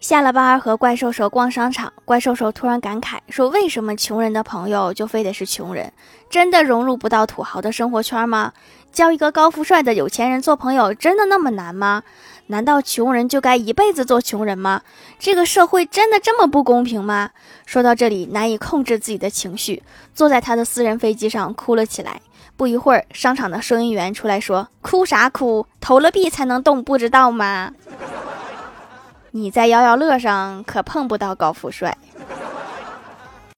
下了班和怪兽兽逛商场，怪兽兽突然感慨说：“为什么穷人的朋友就非得是穷人？真的融入不到土豪的生活圈吗？交一个高富帅的有钱人做朋友真的那么难吗？难道穷人就该一辈子做穷人吗？这个社会真的这么不公平吗？”说到这里，难以控制自己的情绪，坐在他的私人飞机上哭了起来。不一会儿，商场的收银员出来说：“哭啥哭？投了币才能动，不知道吗？”你在摇摇乐上可碰不到高富帅。